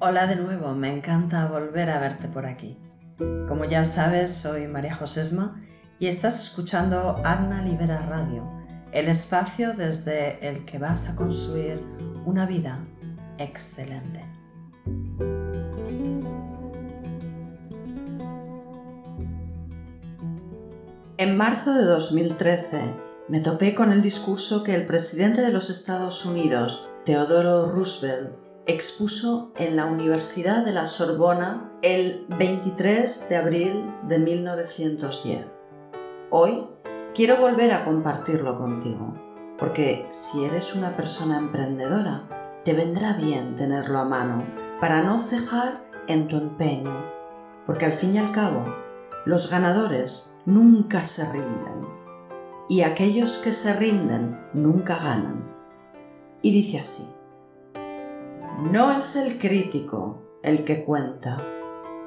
Hola de nuevo, me encanta volver a verte por aquí. Como ya sabes, soy María Josesma y estás escuchando Agna Libera Radio, el espacio desde el que vas a construir una vida excelente. En marzo de 2013 me topé con el discurso que el presidente de los Estados Unidos, Theodore Roosevelt, expuso en la Universidad de la Sorbona el 23 de abril de 1910. Hoy quiero volver a compartirlo contigo, porque si eres una persona emprendedora, te vendrá bien tenerlo a mano para no cejar en tu empeño, porque al fin y al cabo, los ganadores nunca se rinden y aquellos que se rinden nunca ganan. Y dice así, no es el crítico el que cuenta,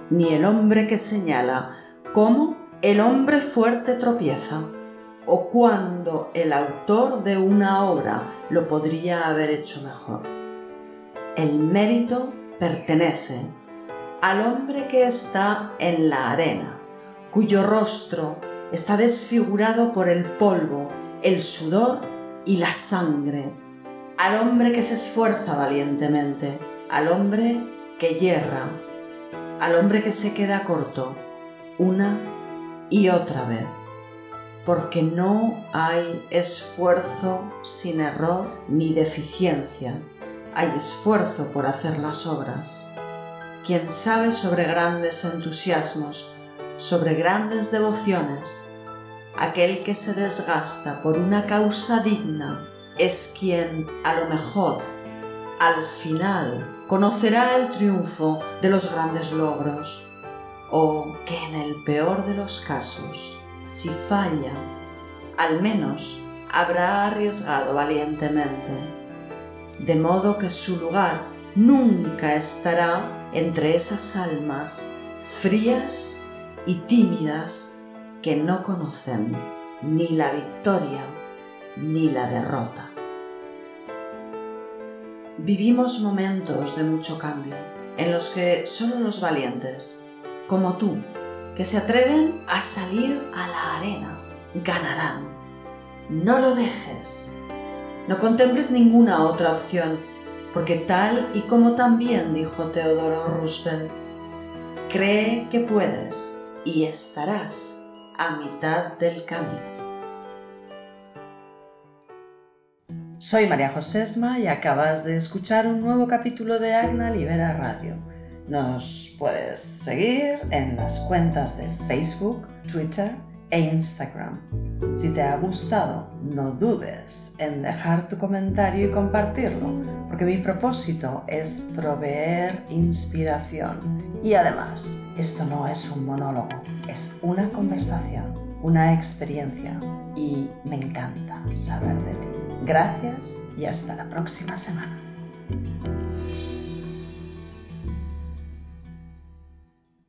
ni el hombre que señala cómo el hombre fuerte tropieza, o cuando el autor de una obra lo podría haber hecho mejor. El mérito pertenece al hombre que está en la arena, cuyo rostro está desfigurado por el polvo, el sudor y la sangre. Al hombre que se esfuerza valientemente, al hombre que yerra, al hombre que se queda corto, una y otra vez. Porque no hay esfuerzo sin error ni deficiencia. Hay esfuerzo por hacer las obras. Quien sabe sobre grandes entusiasmos, sobre grandes devociones, aquel que se desgasta por una causa digna es quien, a lo mejor, al final, conocerá el triunfo de los grandes logros, o que en el peor de los casos, si falla, al menos habrá arriesgado valientemente, de modo que su lugar nunca estará entre esas almas frías y tímidas que no conocen ni la victoria ni la derrota. Vivimos momentos de mucho cambio en los que solo los valientes, como tú, que se atreven a salir a la arena, ganarán. No lo dejes. No contemples ninguna otra opción, porque tal y como también dijo Teodoro Roosevelt, cree que puedes y estarás a mitad del camino. Soy María Josesma y acabas de escuchar un nuevo capítulo de Agna Libera Radio. Nos puedes seguir en las cuentas de Facebook, Twitter e Instagram. Si te ha gustado, no dudes en dejar tu comentario y compartirlo, porque mi propósito es proveer inspiración. Y además, esto no es un monólogo, es una conversación, una experiencia y me encanta saber de ti. Gracias y hasta la próxima semana.